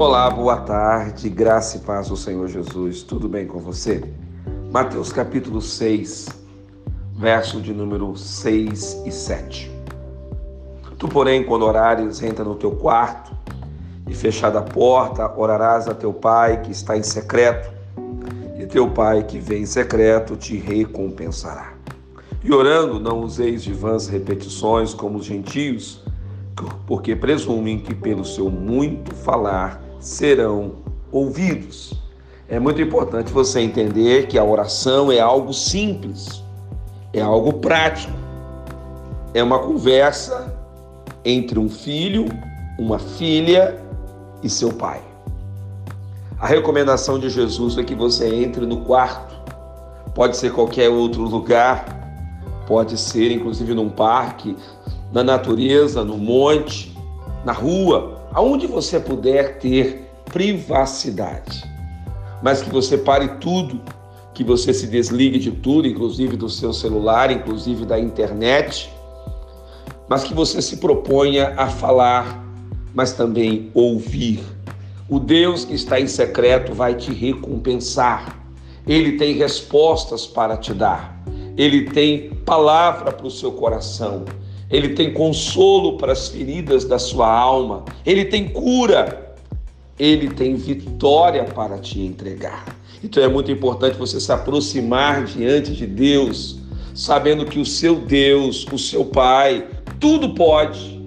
Olá, boa tarde, graça e paz do Senhor Jesus. Tudo bem com você? Mateus capítulo 6, verso de número 6 e 7. Tu, porém, quando orares, entra no teu quarto e fechada a porta, orarás a teu pai que está em secreto, e teu pai que vem em secreto te recompensará. E orando, não useis de vãs repetições como os gentios, porque presumem que pelo seu muito falar serão ouvidos. É muito importante você entender que a oração é algo simples, é algo prático, é uma conversa entre um filho, uma filha e seu pai. A recomendação de Jesus é que você entre no quarto, pode ser qualquer outro lugar, pode ser inclusive num parque, na natureza, no monte, na rua, aonde você puder ter privacidade. Mas que você pare tudo, que você se desligue de tudo, inclusive do seu celular, inclusive da internet, mas que você se proponha a falar, mas também ouvir. O Deus que está em secreto vai te recompensar. Ele tem respostas para te dar. Ele tem palavra para o seu coração. Ele tem consolo para as feridas da sua alma, ele tem cura, ele tem vitória para te entregar. Então é muito importante você se aproximar diante de Deus, sabendo que o seu Deus, o seu Pai, tudo pode.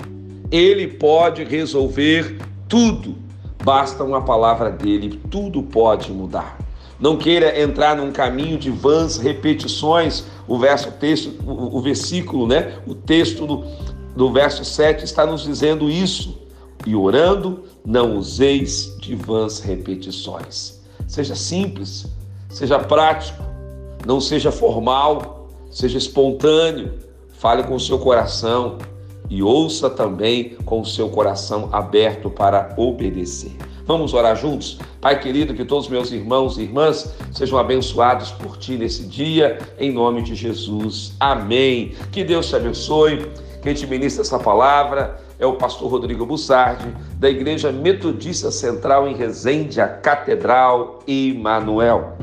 Ele pode resolver tudo. Basta uma palavra dele, tudo pode mudar. Não queira entrar num caminho de vãs repetições. O verso texto, o, o versículo, né? O texto do, do verso 7 está nos dizendo isso. E orando, não useis de vãs repetições. Seja simples, seja prático, não seja formal, seja espontâneo. Fale com o seu coração e ouça também com o seu coração aberto para obedecer. Vamos orar juntos? Pai querido, que todos meus irmãos e irmãs sejam abençoados por ti nesse dia, em nome de Jesus. Amém. Que Deus te abençoe. Quem te ministra essa palavra é o pastor Rodrigo Bussardi, da Igreja Metodista Central em Resende, a Catedral Emanuel.